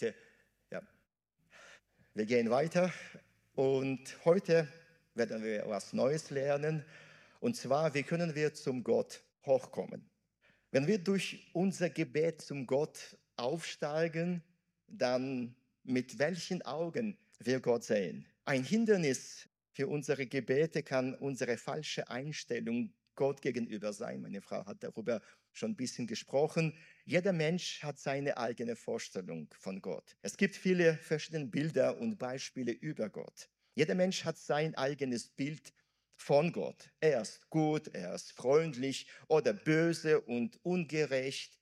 Bitte, ja. Wir gehen weiter und heute werden wir was Neues lernen. Und zwar, wie können wir zum Gott hochkommen? Wenn wir durch unser Gebet zum Gott aufsteigen, dann mit welchen Augen wir Gott sehen? Ein Hindernis für unsere Gebete kann unsere falsche Einstellung Gott gegenüber sein. Meine Frau hat darüber schon ein bisschen gesprochen. Jeder Mensch hat seine eigene Vorstellung von Gott. Es gibt viele verschiedene Bilder und Beispiele über Gott. Jeder Mensch hat sein eigenes Bild von Gott. Er ist gut, er ist freundlich oder böse und ungerecht.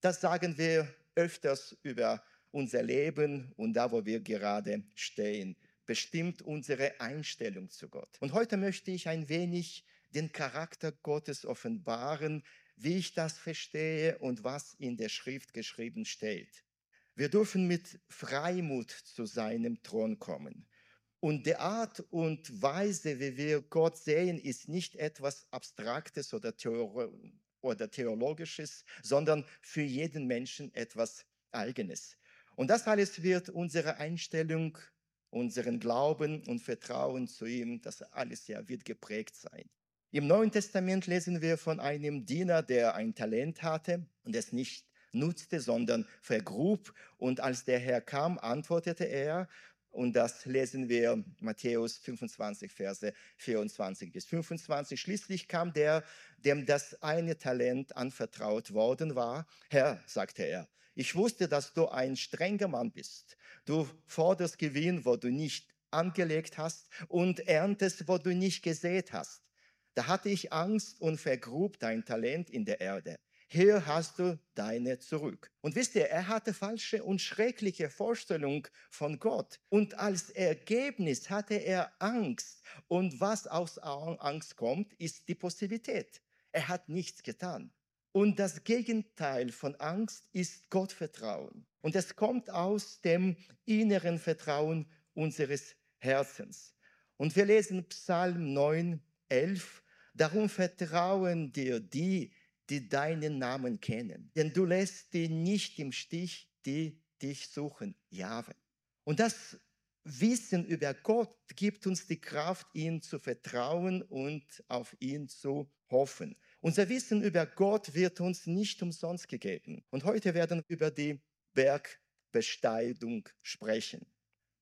Das sagen wir öfters über unser Leben und da, wo wir gerade stehen, bestimmt unsere Einstellung zu Gott. Und heute möchte ich ein wenig den Charakter Gottes offenbaren, wie ich das verstehe und was in der Schrift geschrieben steht. Wir dürfen mit Freimut zu seinem Thron kommen. Und die Art und Weise, wie wir Gott sehen, ist nicht etwas Abstraktes oder, Theor oder Theologisches, sondern für jeden Menschen etwas Eigenes. Und das alles wird unsere Einstellung, unseren Glauben und Vertrauen zu ihm, das alles ja wird geprägt sein. Im Neuen Testament lesen wir von einem Diener, der ein Talent hatte und es nicht nutzte, sondern vergrub. Und als der Herr kam, antwortete er, und das lesen wir Matthäus 25, Verse 24 bis 25. Schließlich kam der, dem das eine Talent anvertraut worden war. Herr, sagte er, ich wusste, dass du ein strenger Mann bist. Du forderst Gewinn, wo du nicht angelegt hast und erntest, wo du nicht gesät hast. Da hatte ich Angst und vergrub dein Talent in der Erde. Hier hast du deine zurück. Und wisst ihr, er hatte falsche und schreckliche Vorstellungen von Gott. Und als Ergebnis hatte er Angst. Und was aus Angst kommt, ist die Passivität. Er hat nichts getan. Und das Gegenteil von Angst ist Gottvertrauen. Und es kommt aus dem inneren Vertrauen unseres Herzens. Und wir lesen Psalm 9, 11. Darum vertrauen dir die, die deinen Namen kennen. Denn du lässt die nicht im Stich, die dich suchen. Jahwe. Und das Wissen über Gott gibt uns die Kraft, ihm zu vertrauen und auf ihn zu hoffen. Unser Wissen über Gott wird uns nicht umsonst gegeben. Und heute werden wir über die Bergbesteigung sprechen.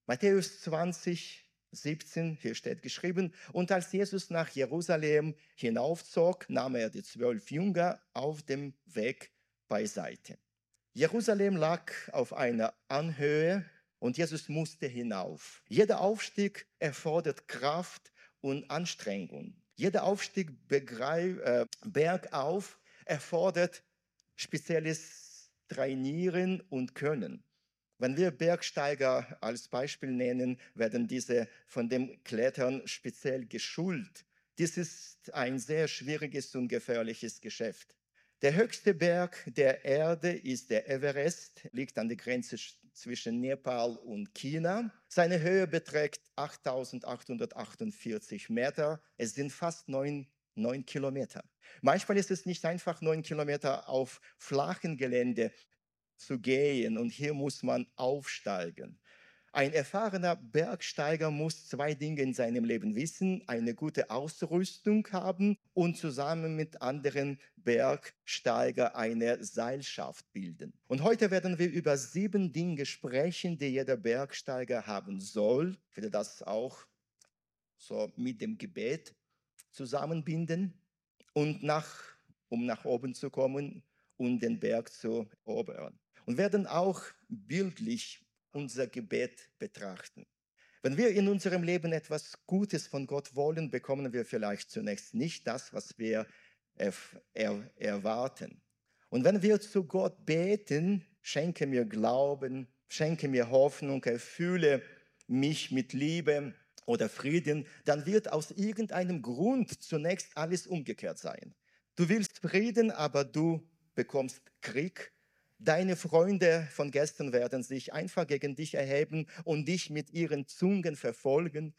Matthäus 20, 17, hier steht geschrieben, und als Jesus nach Jerusalem hinaufzog, nahm er die zwölf Jünger auf dem Weg beiseite. Jerusalem lag auf einer Anhöhe und Jesus musste hinauf. Jeder Aufstieg erfordert Kraft und Anstrengung. Jeder Aufstieg äh, bergauf erfordert spezielles Trainieren und Können. Wenn wir Bergsteiger als Beispiel nennen, werden diese von dem Klettern speziell geschult. Dies ist ein sehr schwieriges und gefährliches Geschäft. Der höchste Berg der Erde ist der Everest, liegt an der Grenze zwischen Nepal und China. Seine Höhe beträgt 8848 Meter. Es sind fast neun, neun Kilometer. Manchmal ist es nicht einfach neun Kilometer auf flachen Gelände zu gehen und hier muss man aufsteigen. Ein erfahrener Bergsteiger muss zwei Dinge in seinem Leben wissen, eine gute Ausrüstung haben und zusammen mit anderen Bergsteiger eine Seilschaft bilden. Und heute werden wir über sieben Dinge sprechen, die jeder Bergsteiger haben soll. Ich werde das auch so mit dem Gebet zusammenbinden und nach, um nach oben zu kommen und den Berg zu erobern und werden auch bildlich unser Gebet betrachten. Wenn wir in unserem Leben etwas Gutes von Gott wollen, bekommen wir vielleicht zunächst nicht das, was wir er erwarten. Und wenn wir zu Gott beten, schenke mir Glauben, schenke mir Hoffnung, erfülle mich mit Liebe oder Frieden, dann wird aus irgendeinem Grund zunächst alles umgekehrt sein. Du willst Frieden, aber du bekommst Krieg Deine Freunde von gestern werden sich einfach gegen dich erheben und dich mit ihren Zungen verfolgen.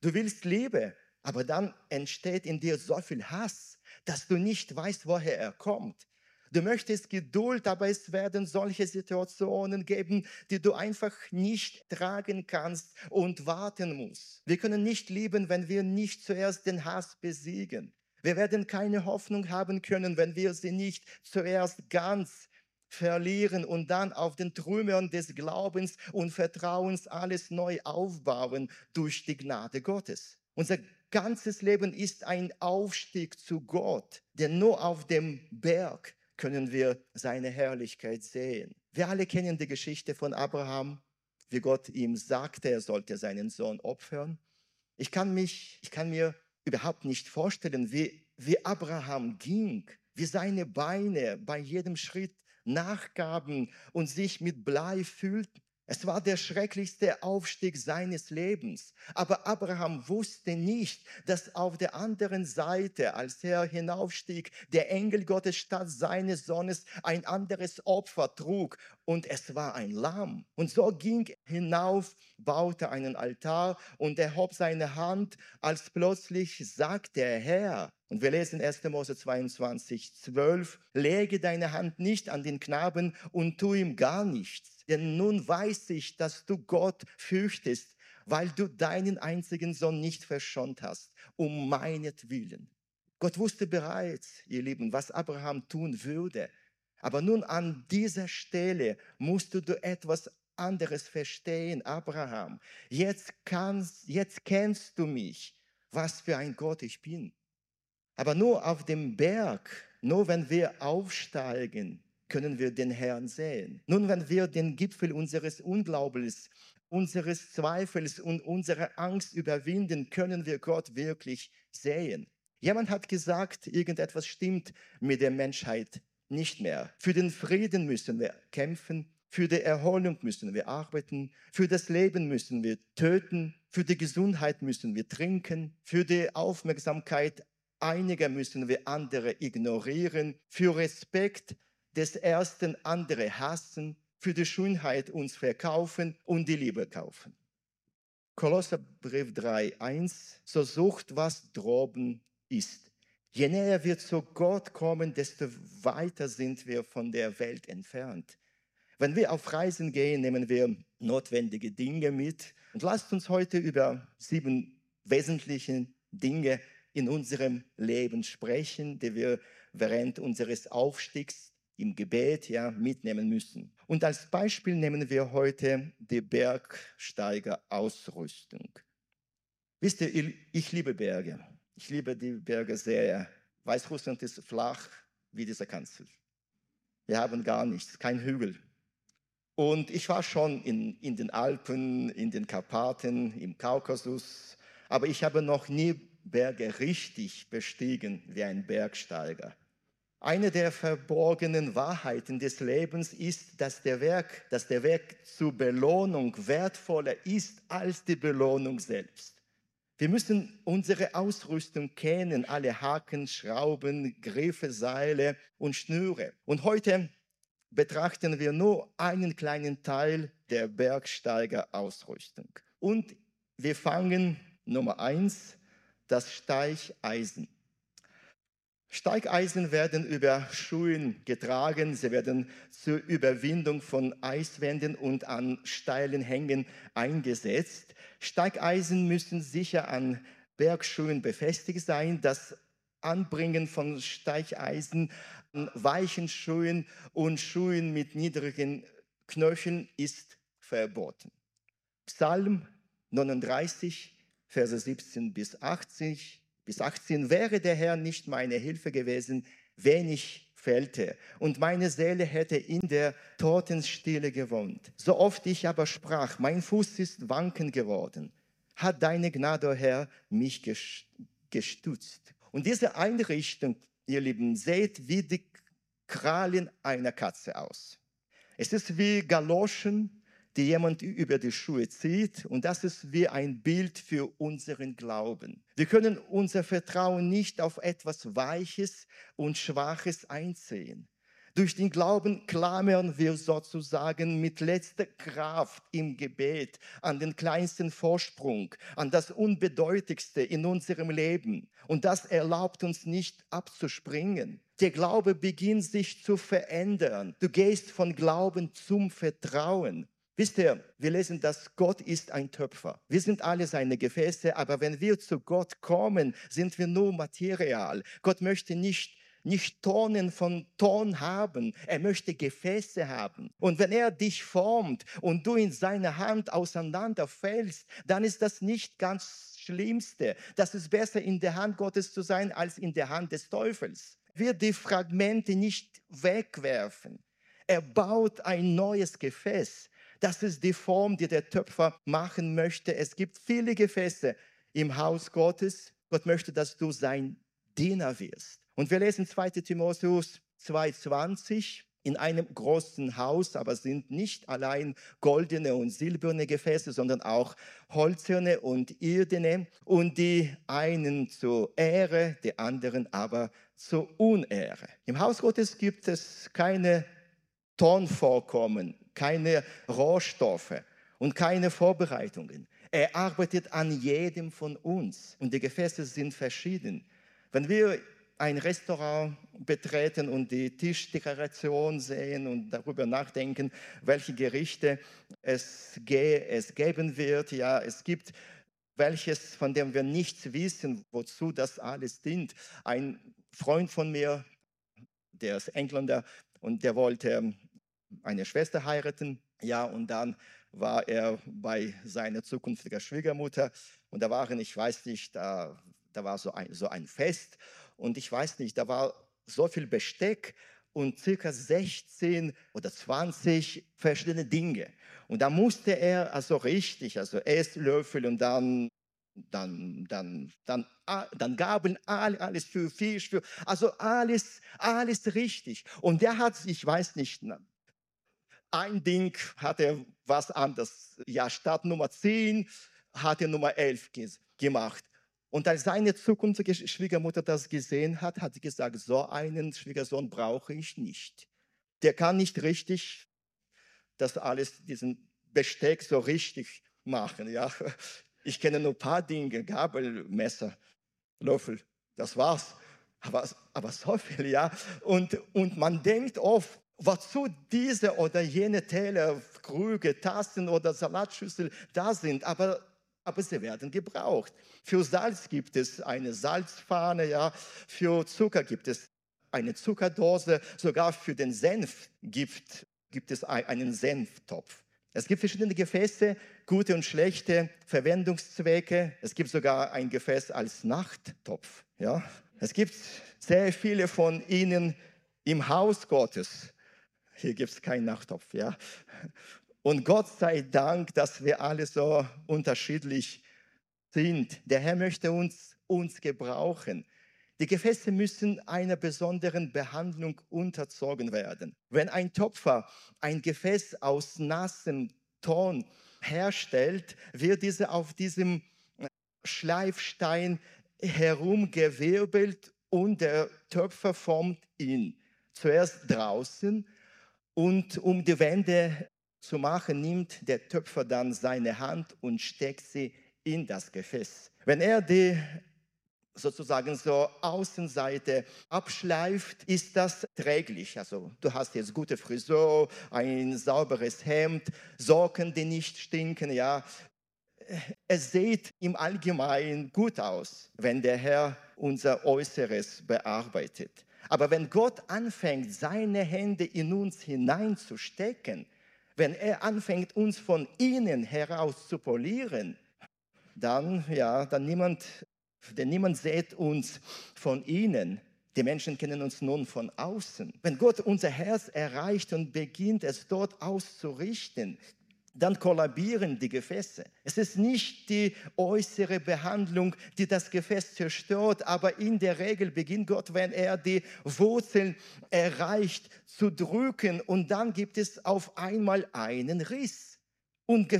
Du willst Liebe, aber dann entsteht in dir so viel Hass, dass du nicht weißt, woher er kommt. Du möchtest Geduld, aber es werden solche Situationen geben, die du einfach nicht tragen kannst und warten musst. Wir können nicht lieben, wenn wir nicht zuerst den Hass besiegen. Wir werden keine Hoffnung haben können, wenn wir sie nicht zuerst ganz verlieren und dann auf den Trümmern des Glaubens und Vertrauens alles neu aufbauen durch die Gnade Gottes. Unser ganzes Leben ist ein Aufstieg zu Gott, denn nur auf dem Berg können wir seine Herrlichkeit sehen. Wir alle kennen die Geschichte von Abraham, wie Gott ihm sagte, er sollte seinen Sohn opfern. Ich kann, mich, ich kann mir überhaupt nicht vorstellen, wie, wie Abraham ging, wie seine Beine bei jedem Schritt nachgaben und sich mit Blei fühlten. Es war der schrecklichste Aufstieg seines Lebens. Aber Abraham wusste nicht, dass auf der anderen Seite, als er hinaufstieg, der Engel Gottes statt seines Sohnes ein anderes Opfer trug. Und es war ein Lamm. Und so ging hinauf, baute einen Altar und erhob seine Hand, als plötzlich sagte der Herr, und wir lesen 1. Mose 22, 12, lege deine Hand nicht an den Knaben und tu ihm gar nichts denn nun weiß ich, dass du Gott fürchtest, weil du deinen einzigen Sohn nicht verschont hast, um meinetwillen. Gott wusste bereits, ihr Lieben, was Abraham tun würde. Aber nun an dieser Stelle musst du etwas anderes verstehen, Abraham. Jetzt, kannst, jetzt kennst du mich, was für ein Gott ich bin. Aber nur auf dem Berg, nur wenn wir aufsteigen, können wir den Herrn sehen. Nun, wenn wir den Gipfel unseres Unglaubens, unseres Zweifels und unserer Angst überwinden, können wir Gott wirklich sehen. Jemand hat gesagt, irgendetwas stimmt mit der Menschheit nicht mehr. Für den Frieden müssen wir kämpfen, für die Erholung müssen wir arbeiten, für das Leben müssen wir töten, für die Gesundheit müssen wir trinken, für die Aufmerksamkeit einiger müssen wir andere ignorieren, für Respekt des Ersten andere hassen, für die Schönheit uns verkaufen und die Liebe kaufen. Kolosserbrief 3,1 So sucht, was droben ist. Je näher wir zu Gott kommen, desto weiter sind wir von der Welt entfernt. Wenn wir auf Reisen gehen, nehmen wir notwendige Dinge mit. Und lasst uns heute über sieben wesentliche Dinge in unserem Leben sprechen, die wir während unseres Aufstiegs im Gebet ja, mitnehmen müssen. Und als Beispiel nehmen wir heute die Bergsteigerausrüstung. Wisst ihr, ich liebe Berge. Ich liebe die Berge sehr. Weißrussland ist flach wie dieser Kanzel. Wir haben gar nichts, kein Hügel. Und ich war schon in, in den Alpen, in den Karpaten, im Kaukasus, aber ich habe noch nie Berge richtig bestiegen wie ein Bergsteiger. Eine der verborgenen Wahrheiten des Lebens ist, dass der Werk, dass der Weg zur Belohnung wertvoller ist als die Belohnung selbst. Wir müssen unsere Ausrüstung kennen, alle Haken, Schrauben, Griffe, Seile und Schnüre. Und heute betrachten wir nur einen kleinen Teil der Bergsteigerausrüstung. Und wir fangen Nummer eins, das Steicheisen. Steigeisen werden über Schuhen getragen, sie werden zur Überwindung von Eiswänden und an steilen Hängen eingesetzt. Steigeisen müssen sicher an Bergschuhen befestigt sein. Das Anbringen von Steigeisen an weichen Schuhen und Schuhen mit niedrigen Knöcheln ist verboten. Psalm 39, Verse 17 bis 80 bis 18, wäre der Herr nicht meine Hilfe gewesen, wenn ich fällte und meine Seele hätte in der Totenstille gewohnt. So oft ich aber sprach, mein Fuß ist wanken geworden, hat deine Gnade, Herr, mich gestützt. Und diese Einrichtung, ihr Lieben, seht wie die Krallen einer Katze aus. Es ist wie Galoschen die jemand über die Schuhe zieht. Und das ist wie ein Bild für unseren Glauben. Wir können unser Vertrauen nicht auf etwas Weiches und Schwaches einziehen. Durch den Glauben klammern wir sozusagen mit letzter Kraft im Gebet an den kleinsten Vorsprung, an das Unbedeutendste in unserem Leben. Und das erlaubt uns nicht abzuspringen. Der Glaube beginnt sich zu verändern. Du gehst von Glauben zum Vertrauen. Wisst ihr, wir lesen, dass Gott ist ein Töpfer. Wir sind alle seine Gefäße, aber wenn wir zu Gott kommen, sind wir nur Material. Gott möchte nicht nicht Tonnen von Ton haben. Er möchte Gefäße haben. Und wenn er dich formt und du in seine Hand auseinanderfällst, dann ist das nicht ganz Schlimmste. Das ist besser in der Hand Gottes zu sein als in der Hand des Teufels. Wir die Fragmente nicht wegwerfen. Er baut ein neues Gefäß. Das ist die Form, die der Töpfer machen möchte. Es gibt viele Gefäße im Haus Gottes. Gott möchte, dass du sein Diener wirst. Und wir lesen 2 Timotheus 2,20 in einem großen Haus, aber sind nicht allein goldene und silberne Gefäße, sondern auch holzerne und irdene und die einen zur Ehre, die anderen aber zur Unehre. Im Haus Gottes gibt es keine Tonvorkommen, keine Rohstoffe und keine Vorbereitungen. Er arbeitet an jedem von uns und die Gefäße sind verschieden. Wenn wir ein Restaurant betreten und die Tischdekoration sehen und darüber nachdenken, welche Gerichte es, es geben wird. Ja, es gibt welches, von dem wir nichts wissen, wozu das alles dient. Ein Freund von mir, der ist Engländer und der wollte eine Schwester heiraten. Ja, und dann war er bei seiner zukünftigen Schwiegermutter und da waren, ich weiß nicht, da, da war so ein, so ein Fest und ich weiß nicht, da war so viel Besteck und circa 16 oder 20 verschiedene Dinge. Und da musste er also richtig, also Esslöffel und dann dann, dann, dann, dann Gabeln, alles für Fisch, für, also alles, alles richtig. Und der hat, ich weiß nicht, ein Ding hat er was anderes. Ja, statt Nummer 10 hat er Nummer 11 gemacht. Und als seine zukünftige Schwiegermutter das gesehen hat, hat sie gesagt, so einen Schwiegersohn brauche ich nicht. Der kann nicht richtig das alles, diesen Besteck so richtig machen. Ja. Ich kenne nur ein paar Dinge, Gabel, Messer, Löffel, das war's. Aber, aber so viel, ja. Und, und man denkt oft, wozu diese oder jene Teller, Krüge, Tassen oder Salatschüssel da sind. Aber aber sie werden gebraucht. Für Salz gibt es eine Salzfahne, ja. Für Zucker gibt es eine Zuckerdose. Sogar für den Senf gibt, gibt es einen Senftopf. Es gibt verschiedene Gefäße, gute und schlechte Verwendungszwecke. Es gibt sogar ein Gefäß als Nachttopf. Ja? Es gibt sehr viele von ihnen im Haus Gottes. Hier gibt es keinen Nachttopf. Ja? Und Gott sei Dank, dass wir alle so unterschiedlich sind. Der Herr möchte uns, uns gebrauchen. Die Gefäße müssen einer besonderen Behandlung unterzogen werden. Wenn ein Topfer ein Gefäß aus nassem Ton herstellt, wird diese auf diesem Schleifstein herumgewirbelt und der Töpfer formt ihn. Zuerst draußen und um die Wände zu machen, nimmt der Töpfer dann seine Hand und steckt sie in das Gefäß. Wenn er die sozusagen so Außenseite abschleift, ist das träglich. Also du hast jetzt gute Frisur, ein sauberes Hemd, Socken, die nicht stinken, ja. Es sieht im Allgemeinen gut aus, wenn der Herr unser Äußeres bearbeitet. Aber wenn Gott anfängt, seine Hände in uns hineinzustecken, wenn er anfängt, uns von innen heraus zu polieren, dann, ja, dann niemand, denn niemand sieht uns von innen. Die Menschen kennen uns nun von außen. Wenn Gott unser Herz erreicht und beginnt, es dort auszurichten, dann kollabieren die Gefäße. Es ist nicht die äußere Behandlung, die das Gefäß zerstört, aber in der Regel beginnt Gott, wenn er die Wurzeln erreicht, zu drücken und dann gibt es auf einmal einen Riss. Und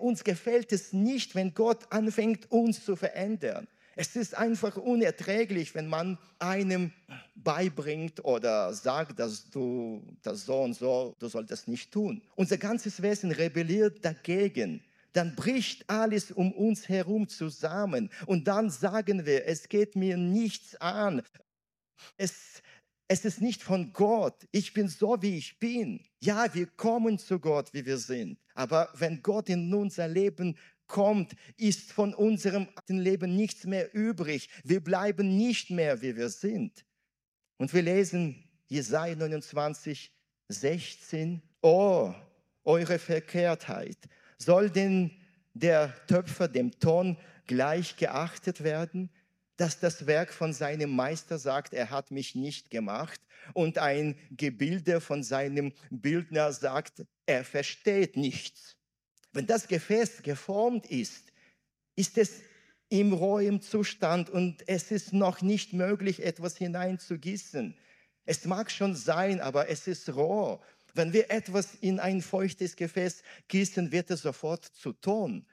uns gefällt es nicht, wenn Gott anfängt, uns zu verändern. Es ist einfach unerträglich, wenn man einem beibringt oder sagt, dass du das so und so, du sollst das nicht tun. Unser ganzes Wesen rebelliert dagegen. Dann bricht alles um uns herum zusammen. Und dann sagen wir, es geht mir nichts an. Es, Es ist nicht von Gott. Ich bin so, wie ich bin. Ja, wir kommen zu Gott, wie wir sind. Aber wenn Gott in unser Leben kommt, ist von unserem Leben nichts mehr übrig. Wir bleiben nicht mehr, wie wir sind. Und wir lesen Jesaja 29, 16. Oh, eure Verkehrtheit. Soll denn der Töpfer dem Ton gleich geachtet werden? dass das Werk von seinem Meister sagt, er hat mich nicht gemacht. Und ein Gebilde von seinem Bildner sagt, er versteht nichts. Wenn das Gefäß geformt ist, ist es im rohen Zustand und es ist noch nicht möglich, etwas hineinzugießen. Es mag schon sein, aber es ist roh. Wenn wir etwas in ein feuchtes Gefäß gießen, wird es sofort zu Ton.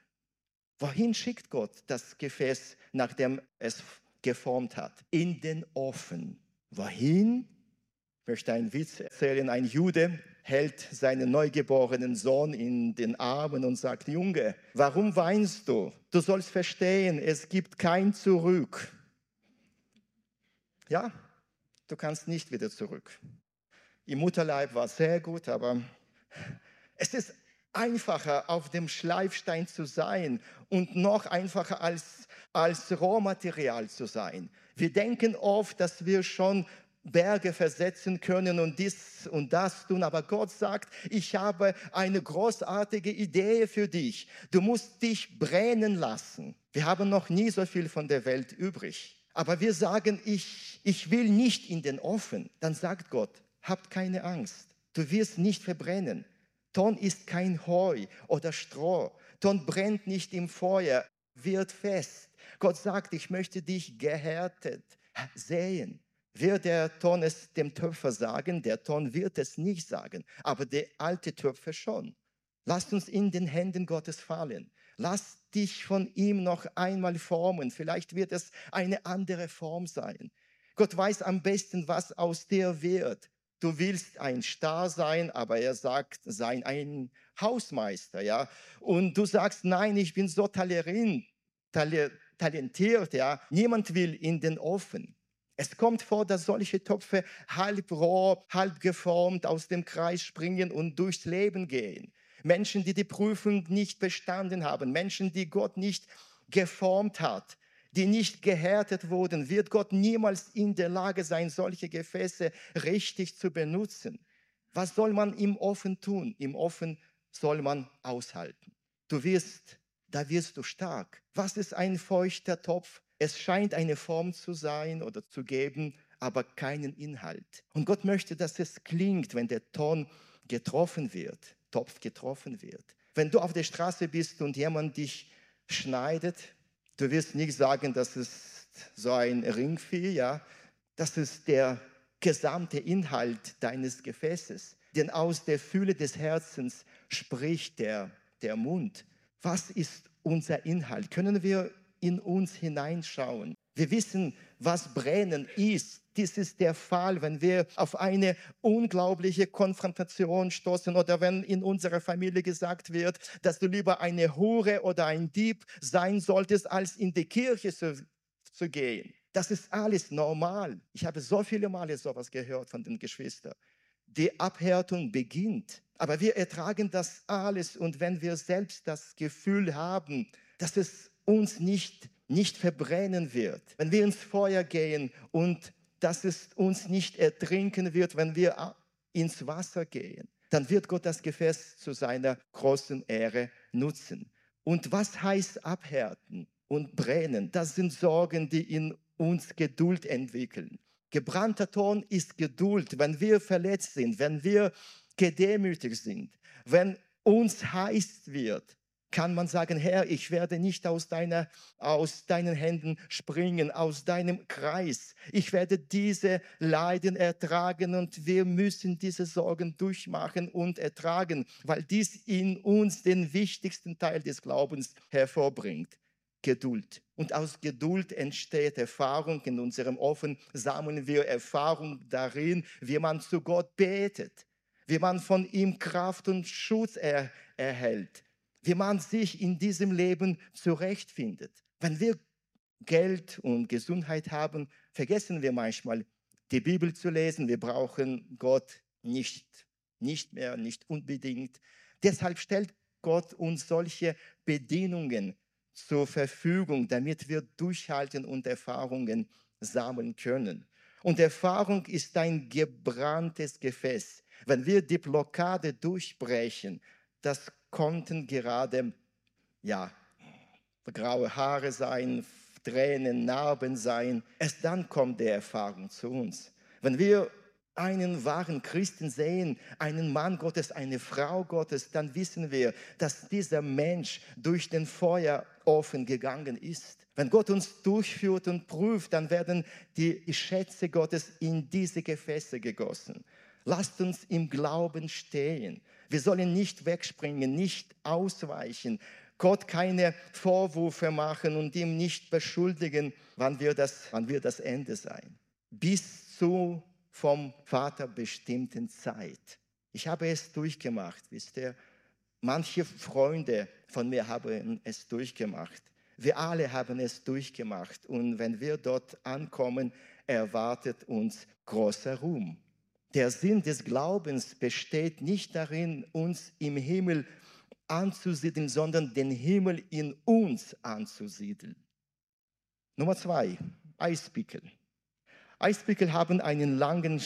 Wohin schickt Gott das Gefäß, nachdem es geformt hat? In den Ofen. Wohin? Möchte einen Witz erzählen. Ein Jude hält seinen neugeborenen Sohn in den Armen und sagt, Junge, warum weinst du? Du sollst verstehen, es gibt kein Zurück. Ja, du kannst nicht wieder zurück. Im Mutterleib war sehr gut, aber es ist einfacher, auf dem Schleifstein zu sein und noch einfacher als, als Rohmaterial zu sein. Wir denken oft, dass wir schon Berge versetzen können und dies und das tun. Aber Gott sagt, ich habe eine großartige Idee für dich. Du musst dich brennen lassen. Wir haben noch nie so viel von der Welt übrig. Aber wir sagen, ich, ich will nicht in den Ofen. Dann sagt Gott, habt keine Angst. Du wirst nicht verbrennen. Ton ist kein Heu oder Stroh. Ton brennt nicht im Feuer, wird fest. Gott sagt, ich möchte dich gehärtet sehen. Wird der Ton es dem Töpfer sagen? Der Ton wird es nicht sagen, aber der alte Töpfer schon. Lasst uns in den Händen Gottes fallen. Lass dich von ihm noch einmal formen. Vielleicht wird es eine andere Form sein. Gott weiß am besten, was aus dir wird du willst ein Star sein, aber er sagt, sei ein Hausmeister, ja. Und du sagst, nein, ich bin so talentiert, ja. Niemand will in den Ofen. Es kommt vor, dass solche Töpfe halb roh, halb geformt aus dem Kreis springen und durchs Leben gehen. Menschen, die die Prüfung nicht bestanden haben, Menschen, die Gott nicht geformt hat, die nicht gehärtet wurden, wird Gott niemals in der Lage sein, solche Gefäße richtig zu benutzen. Was soll man im Ofen tun? Im Ofen soll man aushalten. Du wirst, da wirst du stark. Was ist ein feuchter Topf? Es scheint eine Form zu sein oder zu geben, aber keinen Inhalt. Und Gott möchte, dass es klingt, wenn der Ton getroffen wird, Topf getroffen wird. Wenn du auf der Straße bist und jemand dich schneidet, Du wirst nicht sagen, das ist so ein Ringvieh, ja. Das ist der gesamte Inhalt deines Gefäßes. Denn aus der Fülle des Herzens spricht der, der Mund. Was ist unser Inhalt? Können wir in uns hineinschauen? Wir wissen, was Brennen ist. Dies ist der Fall, wenn wir auf eine unglaubliche Konfrontation stoßen oder wenn in unserer Familie gesagt wird, dass du lieber eine Hure oder ein Dieb sein solltest, als in die Kirche zu, zu gehen. Das ist alles normal. Ich habe so viele Male sowas gehört von den Geschwistern. Die Abhärtung beginnt, aber wir ertragen das alles und wenn wir selbst das Gefühl haben, dass es uns nicht nicht verbrennen wird, wenn wir ins Feuer gehen und dass es uns nicht ertrinken wird, wenn wir ins Wasser gehen, dann wird Gott das Gefäß zu seiner großen Ehre nutzen. Und was heißt abhärten und brennen? Das sind Sorgen, die in uns Geduld entwickeln. Gebrannter Ton ist Geduld, wenn wir verletzt sind, wenn wir gedemütigt sind, wenn uns heiß wird, kann man sagen, Herr, ich werde nicht aus, deiner, aus deinen Händen springen, aus deinem Kreis. Ich werde diese Leiden ertragen und wir müssen diese Sorgen durchmachen und ertragen, weil dies in uns den wichtigsten Teil des Glaubens hervorbringt. Geduld. Und aus Geduld entsteht Erfahrung. In unserem Offen sammeln wir Erfahrung darin, wie man zu Gott betet, wie man von ihm Kraft und Schutz er erhält wie man sich in diesem Leben zurechtfindet. Wenn wir Geld und Gesundheit haben, vergessen wir manchmal die Bibel zu lesen. Wir brauchen Gott nicht, nicht mehr, nicht unbedingt. Deshalb stellt Gott uns solche Bedingungen zur Verfügung, damit wir durchhalten und Erfahrungen sammeln können. Und Erfahrung ist ein gebranntes Gefäß. Wenn wir die Blockade durchbrechen, das konnten gerade ja, graue Haare sein, Tränen, Narben sein. Erst dann kommt die Erfahrung zu uns. Wenn wir einen wahren Christen sehen, einen Mann Gottes, eine Frau Gottes, dann wissen wir, dass dieser Mensch durch den Feuerofen gegangen ist. Wenn Gott uns durchführt und prüft, dann werden die Schätze Gottes in diese Gefäße gegossen. Lasst uns im Glauben stehen. Wir sollen nicht wegspringen, nicht ausweichen, Gott keine Vorwürfe machen und ihm nicht beschuldigen, wann wird das, wann wird das Ende sein. Bis zu vom Vater bestimmten Zeit. Ich habe es durchgemacht, wisst ihr. Manche Freunde von mir haben es durchgemacht. Wir alle haben es durchgemacht. Und wenn wir dort ankommen, erwartet uns großer Ruhm. Der Sinn des Glaubens besteht nicht darin, uns im Himmel anzusiedeln, sondern den Himmel in uns anzusiedeln. Nummer zwei, Eispickel. Eispickel haben einen langen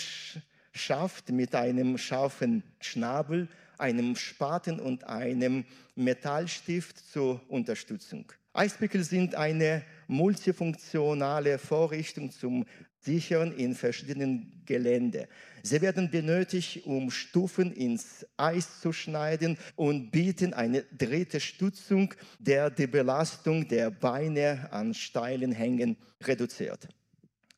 Schaft mit einem scharfen Schnabel, einem Spaten und einem Metallstift zur Unterstützung. Eispickel sind eine multifunktionale Vorrichtung zum Sichern in verschiedenen Gelände. Sie werden benötigt, um Stufen ins Eis zu schneiden und bieten eine dritte Stützung, der die Belastung der Beine an steilen Hängen reduziert.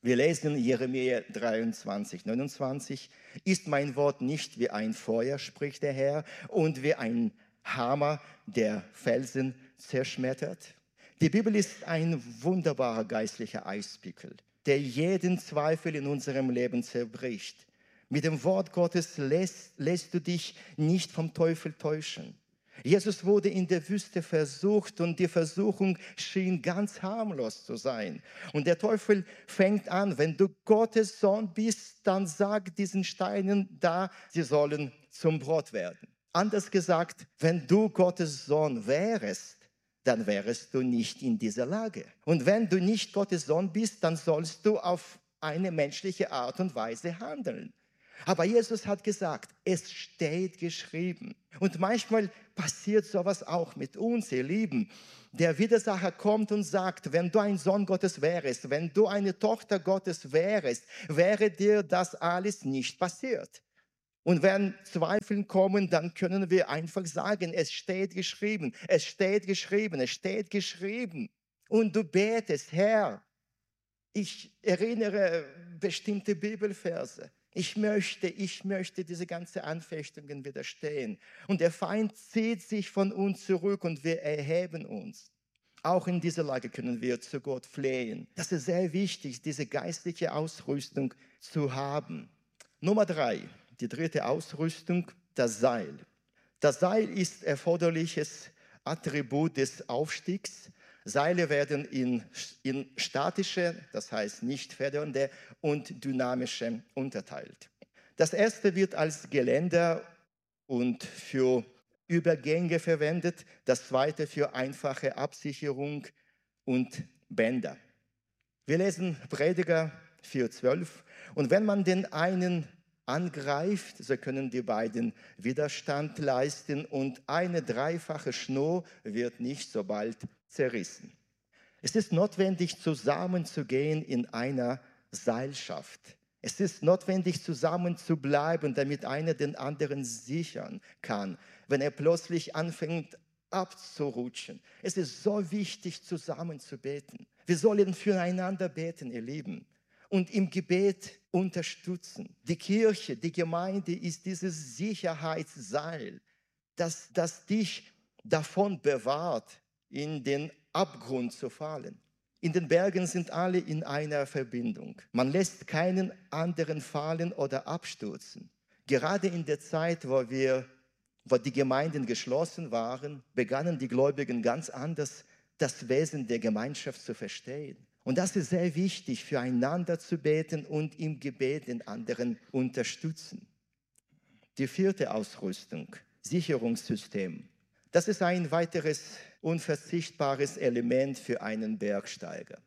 Wir lesen Jeremia 23, 29. Ist mein Wort nicht wie ein Feuer, spricht der Herr, und wie ein Hammer, der Felsen zerschmettert? Die Bibel ist ein wunderbarer geistlicher Eispickel, der jeden Zweifel in unserem Leben zerbricht. Mit dem Wort Gottes lässt, lässt du dich nicht vom Teufel täuschen. Jesus wurde in der Wüste versucht und die Versuchung schien ganz harmlos zu sein. Und der Teufel fängt an, wenn du Gottes Sohn bist, dann sag diesen Steinen da, sie sollen zum Brot werden. Anders gesagt, wenn du Gottes Sohn wärest, dann wärst du nicht in dieser Lage. Und wenn du nicht Gottes Sohn bist, dann sollst du auf eine menschliche Art und Weise handeln. Aber Jesus hat gesagt, es steht geschrieben. Und manchmal passiert sowas auch mit uns, ihr Lieben. Der Widersacher kommt und sagt, wenn du ein Sohn Gottes wärst, wenn du eine Tochter Gottes wärst, wäre dir das alles nicht passiert. Und wenn Zweifel kommen, dann können wir einfach sagen, es steht geschrieben, es steht geschrieben, es steht geschrieben. Und du betest, Herr, ich erinnere bestimmte Bibelverse. Ich möchte, ich möchte diese ganzen Anfechtungen widerstehen. Und der Feind zieht sich von uns zurück und wir erheben uns. Auch in dieser Lage können wir zu Gott flehen. Das ist sehr wichtig, diese geistliche Ausrüstung zu haben. Nummer drei, die dritte Ausrüstung, das Seil. Das Seil ist erforderliches Attribut des Aufstiegs. Seile werden in, in statische, das heißt nicht federnde und dynamische unterteilt. Das erste wird als Geländer und für Übergänge verwendet, das zweite für einfache Absicherung und Bänder. Wir lesen Prediger 4,12 und wenn man den einen angreift, so können die beiden Widerstand leisten und eine dreifache Schnur wird nicht so bald zerrissen. Es ist notwendig, zusammenzugehen in einer Seilschaft. Es ist notwendig, zusammen zu bleiben, damit einer den anderen sichern kann, wenn er plötzlich anfängt abzurutschen. Es ist so wichtig, zusammen zu beten. Wir sollen füreinander beten, ihr Lieben und im Gebet unterstützen. Die Kirche, die Gemeinde ist dieses Sicherheitsseil, das, das dich davon bewahrt, in den Abgrund zu fallen. In den Bergen sind alle in einer Verbindung. Man lässt keinen anderen fallen oder abstürzen. Gerade in der Zeit, wo wir wo die Gemeinden geschlossen waren, begannen die Gläubigen ganz anders das Wesen der Gemeinschaft zu verstehen. Und das ist sehr wichtig, füreinander zu beten und im Gebet den anderen unterstützen. Die vierte Ausrüstung, Sicherungssystem. Das ist ein weiteres unverzichtbares Element für einen Bergsteiger.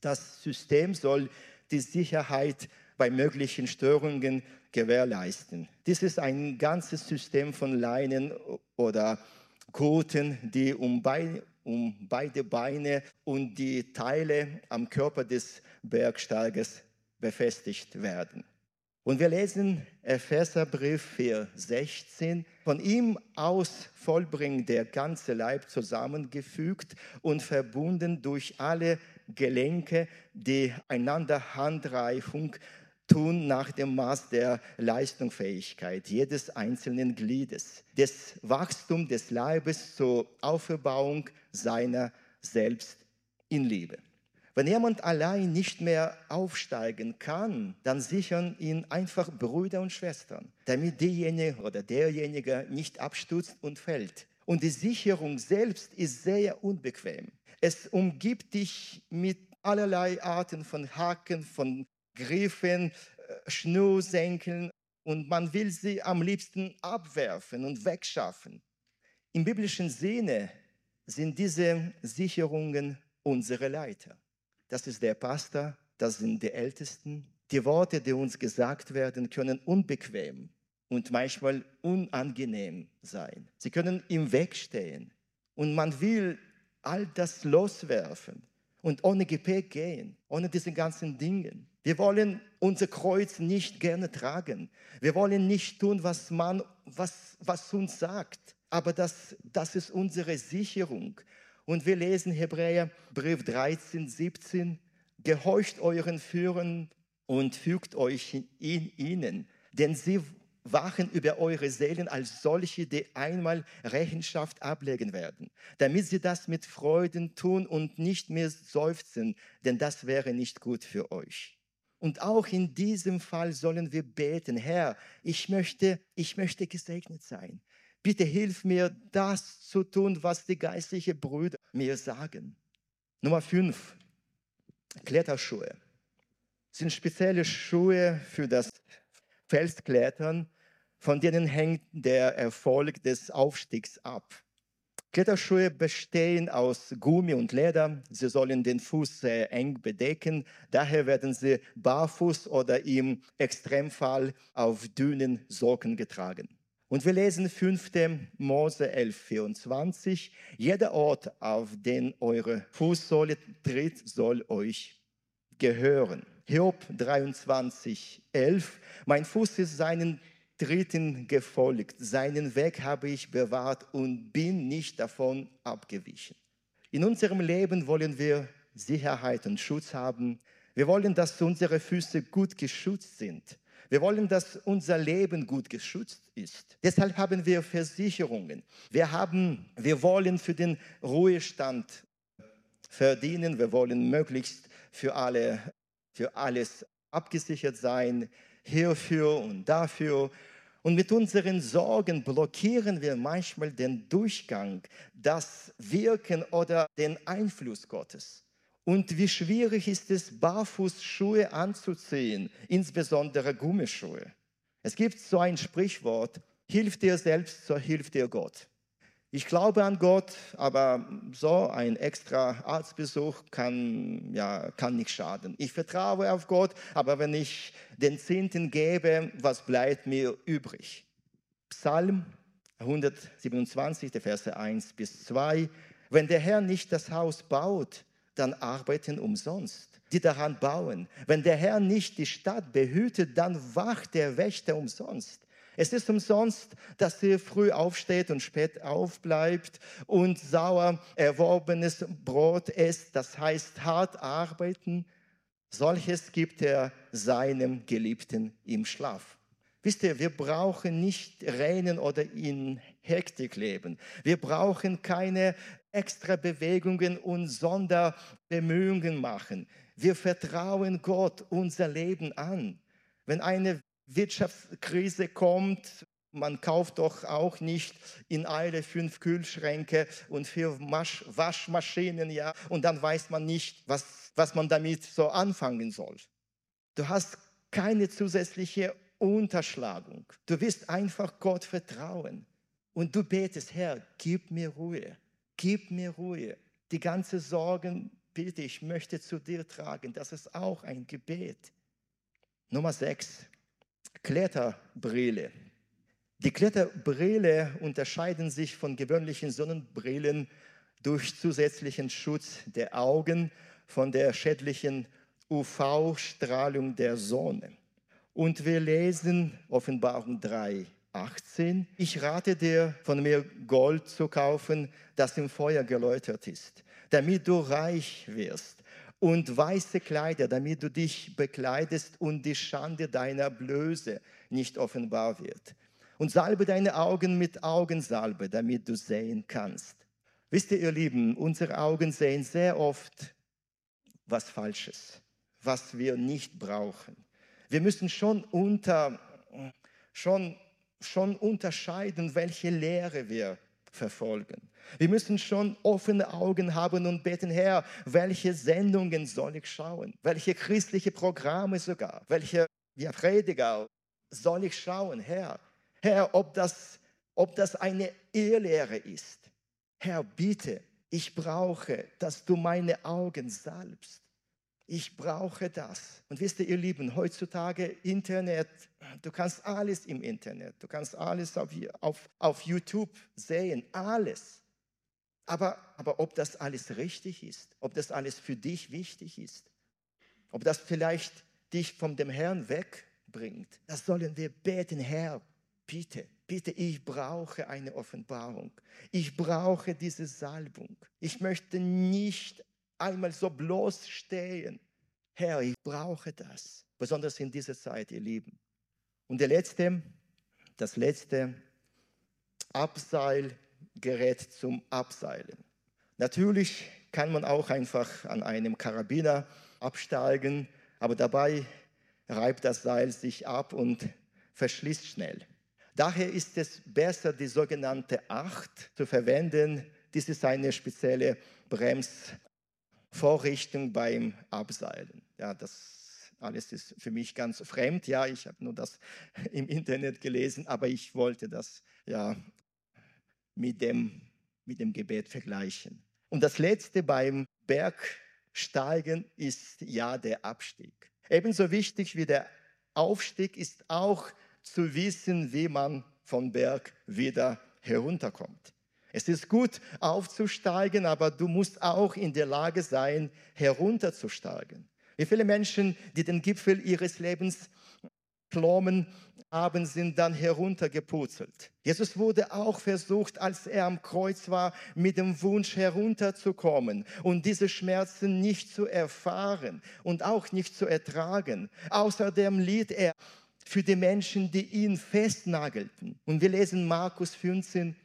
Das System soll die Sicherheit bei möglichen Störungen gewährleisten. Dies ist ein ganzes System von Leinen oder Gurten, die um, bei, um beide Beine und die Teile am Körper des Bergsteigers befestigt werden. Und wir lesen Epheserbrief 4, 16. Von ihm aus vollbringt der ganze Leib zusammengefügt und verbunden durch alle Gelenke, die einander Handreifung tun nach dem Maß der Leistungsfähigkeit jedes einzelnen Gliedes, des Wachstums des Leibes zur Auferbauung seiner selbst in Liebe. Wenn jemand allein nicht mehr aufsteigen kann, dann sichern ihn einfach Brüder und Schwestern, damit diejenige oder derjenige nicht abstürzt und fällt. Und die Sicherung selbst ist sehr unbequem. Es umgibt dich mit allerlei Arten von Haken, von Griffen, äh, Schnursenkeln und man will sie am liebsten abwerfen und wegschaffen. Im biblischen Sinne sind diese Sicherungen unsere Leiter das ist der Pastor, das sind die Ältesten. Die Worte, die uns gesagt werden, können unbequem und manchmal unangenehm sein. Sie können im Weg stehen und man will all das loswerfen und ohne Gepäck gehen, ohne diese ganzen Dinge. Wir wollen unser Kreuz nicht gerne tragen. Wir wollen nicht tun, was man, was, was uns sagt. Aber das, das ist unsere Sicherung. Und wir lesen Hebräer Brief 13, 17, gehorcht euren Führern und fügt euch in ihnen, denn sie wachen über eure Seelen als solche, die einmal Rechenschaft ablegen werden, damit sie das mit Freuden tun und nicht mehr seufzen, denn das wäre nicht gut für euch. Und auch in diesem Fall sollen wir beten, Herr, ich möchte, ich möchte gesegnet sein. Bitte hilf mir, das zu tun, was die geistlichen Brüder mir sagen. Nummer fünf, Kletterschuhe. Sind spezielle Schuhe für das Felsklettern, von denen hängt der Erfolg des Aufstiegs ab. Kletterschuhe bestehen aus Gummi und Leder. Sie sollen den Fuß sehr eng bedecken. Daher werden sie barfuß oder im Extremfall auf dünnen Socken getragen. Und wir lesen 5. Mose 11, 24. Jeder Ort, auf den eure Fußsohle tritt, soll euch gehören. Hiob 23, 11. Mein Fuß ist seinen Tritten gefolgt. Seinen Weg habe ich bewahrt und bin nicht davon abgewichen. In unserem Leben wollen wir Sicherheit und Schutz haben. Wir wollen, dass unsere Füße gut geschützt sind. Wir wollen, dass unser Leben gut geschützt ist. Deshalb haben wir Versicherungen. Wir, haben, wir wollen für den Ruhestand verdienen. Wir wollen möglichst für, alle, für alles abgesichert sein, hierfür und dafür. Und mit unseren Sorgen blockieren wir manchmal den Durchgang, das Wirken oder den Einfluss Gottes. Und wie schwierig ist es, Barfußschuhe anzuziehen, insbesondere Gummischuhe. Es gibt so ein Sprichwort, hilf dir selbst, so hilft dir Gott. Ich glaube an Gott, aber so ein extra Arztbesuch kann, ja, kann nicht schaden. Ich vertraue auf Gott, aber wenn ich den Zehnten gebe, was bleibt mir übrig? Psalm 127, die Verse 1 bis 2. Wenn der Herr nicht das Haus baut, dann arbeiten umsonst, die daran bauen. Wenn der Herr nicht die Stadt behütet, dann wacht der Wächter umsonst. Es ist umsonst, dass ihr früh aufsteht und spät aufbleibt und sauer erworbenes Brot isst, das heißt hart arbeiten. Solches gibt er seinem Geliebten im Schlaf. Wisst ihr, wir brauchen nicht rennen oder in Hektik leben. Wir brauchen keine extra Bewegungen und Sonderbemühungen machen. Wir vertrauen Gott unser Leben an. Wenn eine Wirtschaftskrise kommt, Man kauft doch auch nicht in Eile fünf Kühlschränke und vier Masch Waschmaschinen, ja, und dann weiß man nicht, was, was man damit so anfangen soll. Du hast keine zusätzliche Unterschlagung. Du wirst einfach Gott vertrauen. Und du betest, Herr, gib mir Ruhe, gib mir Ruhe. Die ganze Sorgen, bitte, ich möchte zu dir tragen. Das ist auch ein Gebet. Nummer sechs, Kletterbrille. Die Kletterbrille unterscheiden sich von gewöhnlichen Sonnenbrillen durch zusätzlichen Schutz der Augen von der schädlichen UV-Strahlung der Sonne. Und wir lesen Offenbarung 3, 18. Ich rate dir, von mir Gold zu kaufen, das im Feuer geläutert ist, damit du reich wirst und weiße Kleider, damit du dich bekleidest und die Schande deiner Blöße nicht offenbar wird. Und salbe deine Augen mit Augensalbe, damit du sehen kannst. Wisst ihr, ihr Lieben, unsere Augen sehen sehr oft was Falsches, was wir nicht brauchen. Wir müssen schon, unter, schon, schon unterscheiden, welche Lehre wir verfolgen. Wir müssen schon offene Augen haben und beten, Herr, welche Sendungen soll ich schauen? Welche christliche Programme sogar? Welche ja, Prediger soll ich schauen? Herr, Herr, ob das, ob das eine Irrlehre ist. Herr, bitte, ich brauche, dass du meine Augen salbst. Ich brauche das. Und wisst ihr, ihr Lieben, heutzutage Internet, du kannst alles im Internet, du kannst alles auf, auf, auf YouTube sehen, alles. Aber, aber ob das alles richtig ist, ob das alles für dich wichtig ist, ob das vielleicht dich von dem Herrn wegbringt, das sollen wir beten, Herr, bitte, bitte, ich brauche eine Offenbarung. Ich brauche diese Salbung. Ich möchte nicht einmal so bloß stehen. Herr, ich brauche das, besonders in dieser Zeit, ihr Lieben. Und der letzte, das letzte Abseilgerät zum Abseilen. Natürlich kann man auch einfach an einem Karabiner absteigen, aber dabei reibt das Seil sich ab und verschließt schnell. Daher ist es besser, die sogenannte Acht zu verwenden. Dies ist eine spezielle Bremsvorrichtung beim Abseilen. Ja, das alles ist für mich ganz fremd. Ja, ich habe nur das im Internet gelesen, aber ich wollte das ja mit dem, mit dem Gebet vergleichen. Und das letzte beim Bergsteigen ist ja der Abstieg. Ebenso wichtig wie der Aufstieg ist auch zu wissen, wie man vom Berg wieder herunterkommt. Es ist gut aufzusteigen, aber du musst auch in der Lage sein, herunterzusteigen. Wie viele Menschen, die den Gipfel ihres Lebens klommen haben, sind dann heruntergeputzelt. Jesus wurde auch versucht, als er am Kreuz war, mit dem Wunsch herunterzukommen und diese Schmerzen nicht zu erfahren und auch nicht zu ertragen. Außerdem litt er für die Menschen, die ihn festnagelten. Und wir lesen Markus 15,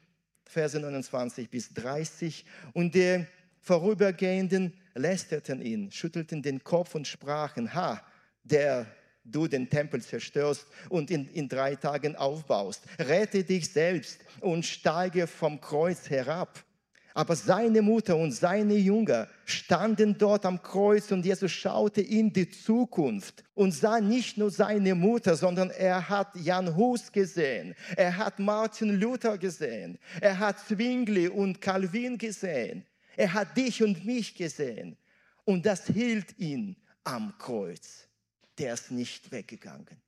Verse 29 bis 30. Und die Vorübergehenden lästerten ihn, schüttelten den Kopf und sprachen, ha, der du den Tempel zerstörst und in, in drei Tagen aufbaust. Rette dich selbst und steige vom Kreuz herab. Aber seine Mutter und seine Jünger standen dort am Kreuz und Jesus schaute in die Zukunft und sah nicht nur seine Mutter, sondern er hat Jan Hus gesehen, er hat Martin Luther gesehen, er hat Zwingli und Calvin gesehen, er hat dich und mich gesehen und das hielt ihn am Kreuz. Der ist nicht weggegangen.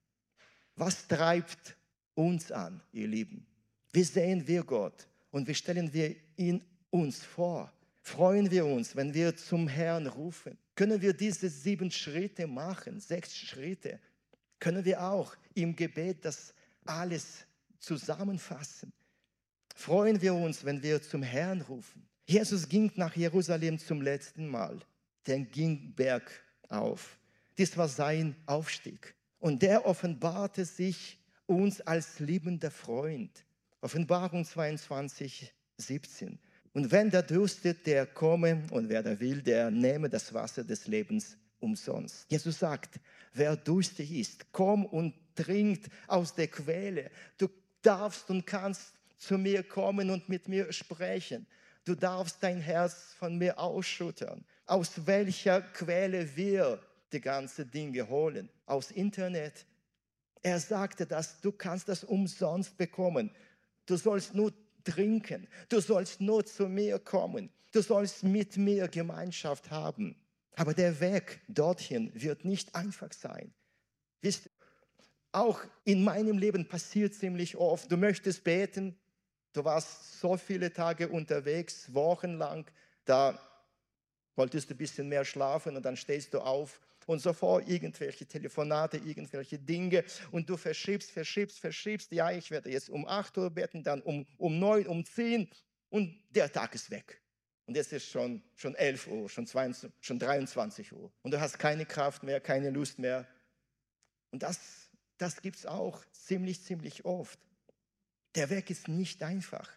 Was treibt uns an, ihr Lieben? Wie sehen wir Gott und wie stellen wir ihn uns vor? Freuen wir uns, wenn wir zum Herrn rufen? Können wir diese sieben Schritte machen, sechs Schritte? Können wir auch im Gebet das alles zusammenfassen? Freuen wir uns, wenn wir zum Herrn rufen? Jesus ging nach Jerusalem zum letzten Mal. Der ging bergauf. Dies war sein Aufstieg. Und der offenbarte sich uns als liebender Freund. Offenbarung 22, 17. Und wenn der dürstet, der komme und wer da will, der nehme das Wasser des Lebens umsonst. Jesus sagt, wer durstig ist, komm und trinkt aus der Quelle. Du darfst und kannst zu mir kommen und mit mir sprechen. Du darfst dein Herz von mir ausschüttern. Aus welcher Quelle wir die ganzen Dinge holen? Aus Internet. Er sagte dass du kannst das umsonst bekommen. Du sollst nur trinken. Du sollst nur zu mir kommen. Du sollst mit mir Gemeinschaft haben. Aber der Weg dorthin wird nicht einfach sein. Wisst, auch in meinem Leben passiert ziemlich oft, du möchtest beten, du warst so viele Tage unterwegs, wochenlang, da wolltest du ein bisschen mehr schlafen und dann stehst du auf und sofort irgendwelche Telefonate, irgendwelche Dinge und du verschiebst, verschiebst, verschiebst. Ja, ich werde jetzt um 8 Uhr beten, dann um, um 9, um 10 und der Tag ist weg. Und jetzt ist schon, schon 11 Uhr, schon, 22, schon 23 Uhr. Und du hast keine Kraft mehr, keine Lust mehr. Und das, das gibt es auch ziemlich, ziemlich oft. Der Weg ist nicht einfach.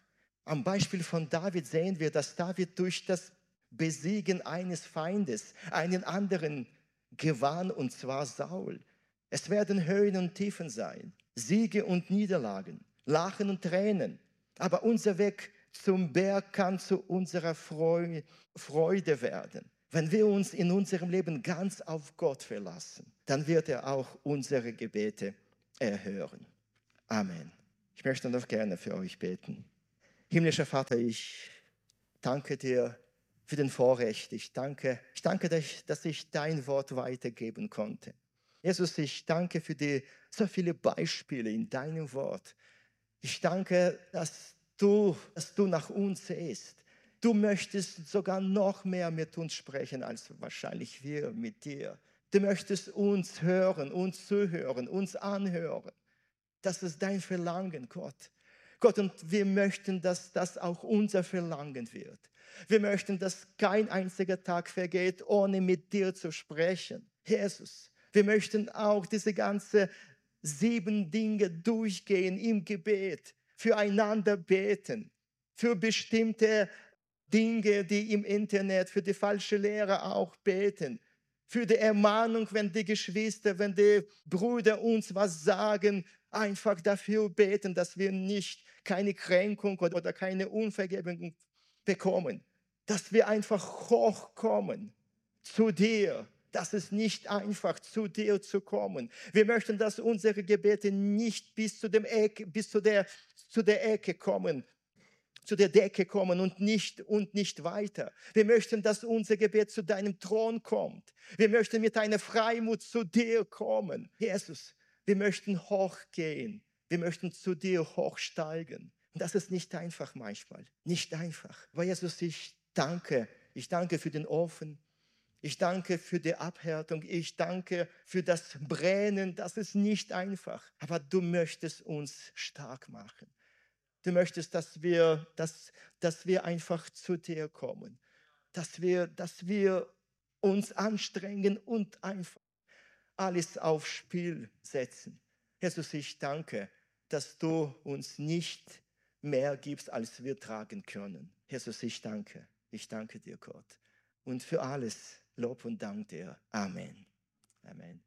Am Beispiel von David sehen wir, dass David durch das Besiegen eines Feindes einen anderen gewann, und zwar Saul. Es werden Höhen und Tiefen sein, Siege und Niederlagen, Lachen und Tränen. Aber unser Weg zum Berg kann zu unserer Freude werden. Wenn wir uns in unserem Leben ganz auf Gott verlassen, dann wird er auch unsere Gebete erhören. Amen. Ich möchte noch gerne für euch beten. Himmlischer Vater, ich danke dir für den Vorrecht. Ich danke, ich danke dich, dass ich dein Wort weitergeben konnte. Jesus, ich danke für die so viele Beispiele in deinem Wort. Ich danke, dass du, dass du nach uns siehst. Du möchtest sogar noch mehr mit uns sprechen, als wahrscheinlich wir mit dir. Du möchtest uns hören, uns zuhören, uns anhören. Das ist dein Verlangen, Gott. Gott, und wir möchten, dass das auch unser Verlangen wird. Wir möchten, dass kein einziger Tag vergeht, ohne mit dir zu sprechen. Jesus, wir möchten auch diese ganzen sieben Dinge durchgehen im Gebet füreinander beten, für bestimmte Dinge, die im Internet, für die falsche Lehre auch beten, für die Ermahnung, wenn die Geschwister, wenn die Brüder uns was sagen, einfach dafür beten, dass wir nicht keine Kränkung oder keine Unvergebung bekommen, dass wir einfach hochkommen zu dir das ist nicht einfach, zu dir zu kommen. Wir möchten, dass unsere Gebete nicht bis zu, dem Ecke, bis zu, der, zu der Ecke kommen, zu der Decke kommen und nicht, und nicht weiter. Wir möchten, dass unser Gebet zu deinem Thron kommt. Wir möchten mit einer Freimut zu dir kommen. Jesus, wir möchten hochgehen. Wir möchten zu dir hochsteigen. Und das ist nicht einfach manchmal. Nicht einfach. Aber Jesus, ich danke. Ich danke für den Ofen. Ich danke für die Abhärtung. Ich danke für das Brennen. Das ist nicht einfach. Aber du möchtest uns stark machen. Du möchtest, dass wir, dass, dass wir einfach zu dir kommen. Dass wir, dass wir uns anstrengen und einfach alles aufs Spiel setzen. Jesus, ich danke, dass du uns nicht mehr gibst, als wir tragen können. Jesus, ich danke. Ich danke dir, Gott. Und für alles, Lob und Dank dir. Amen. Amen.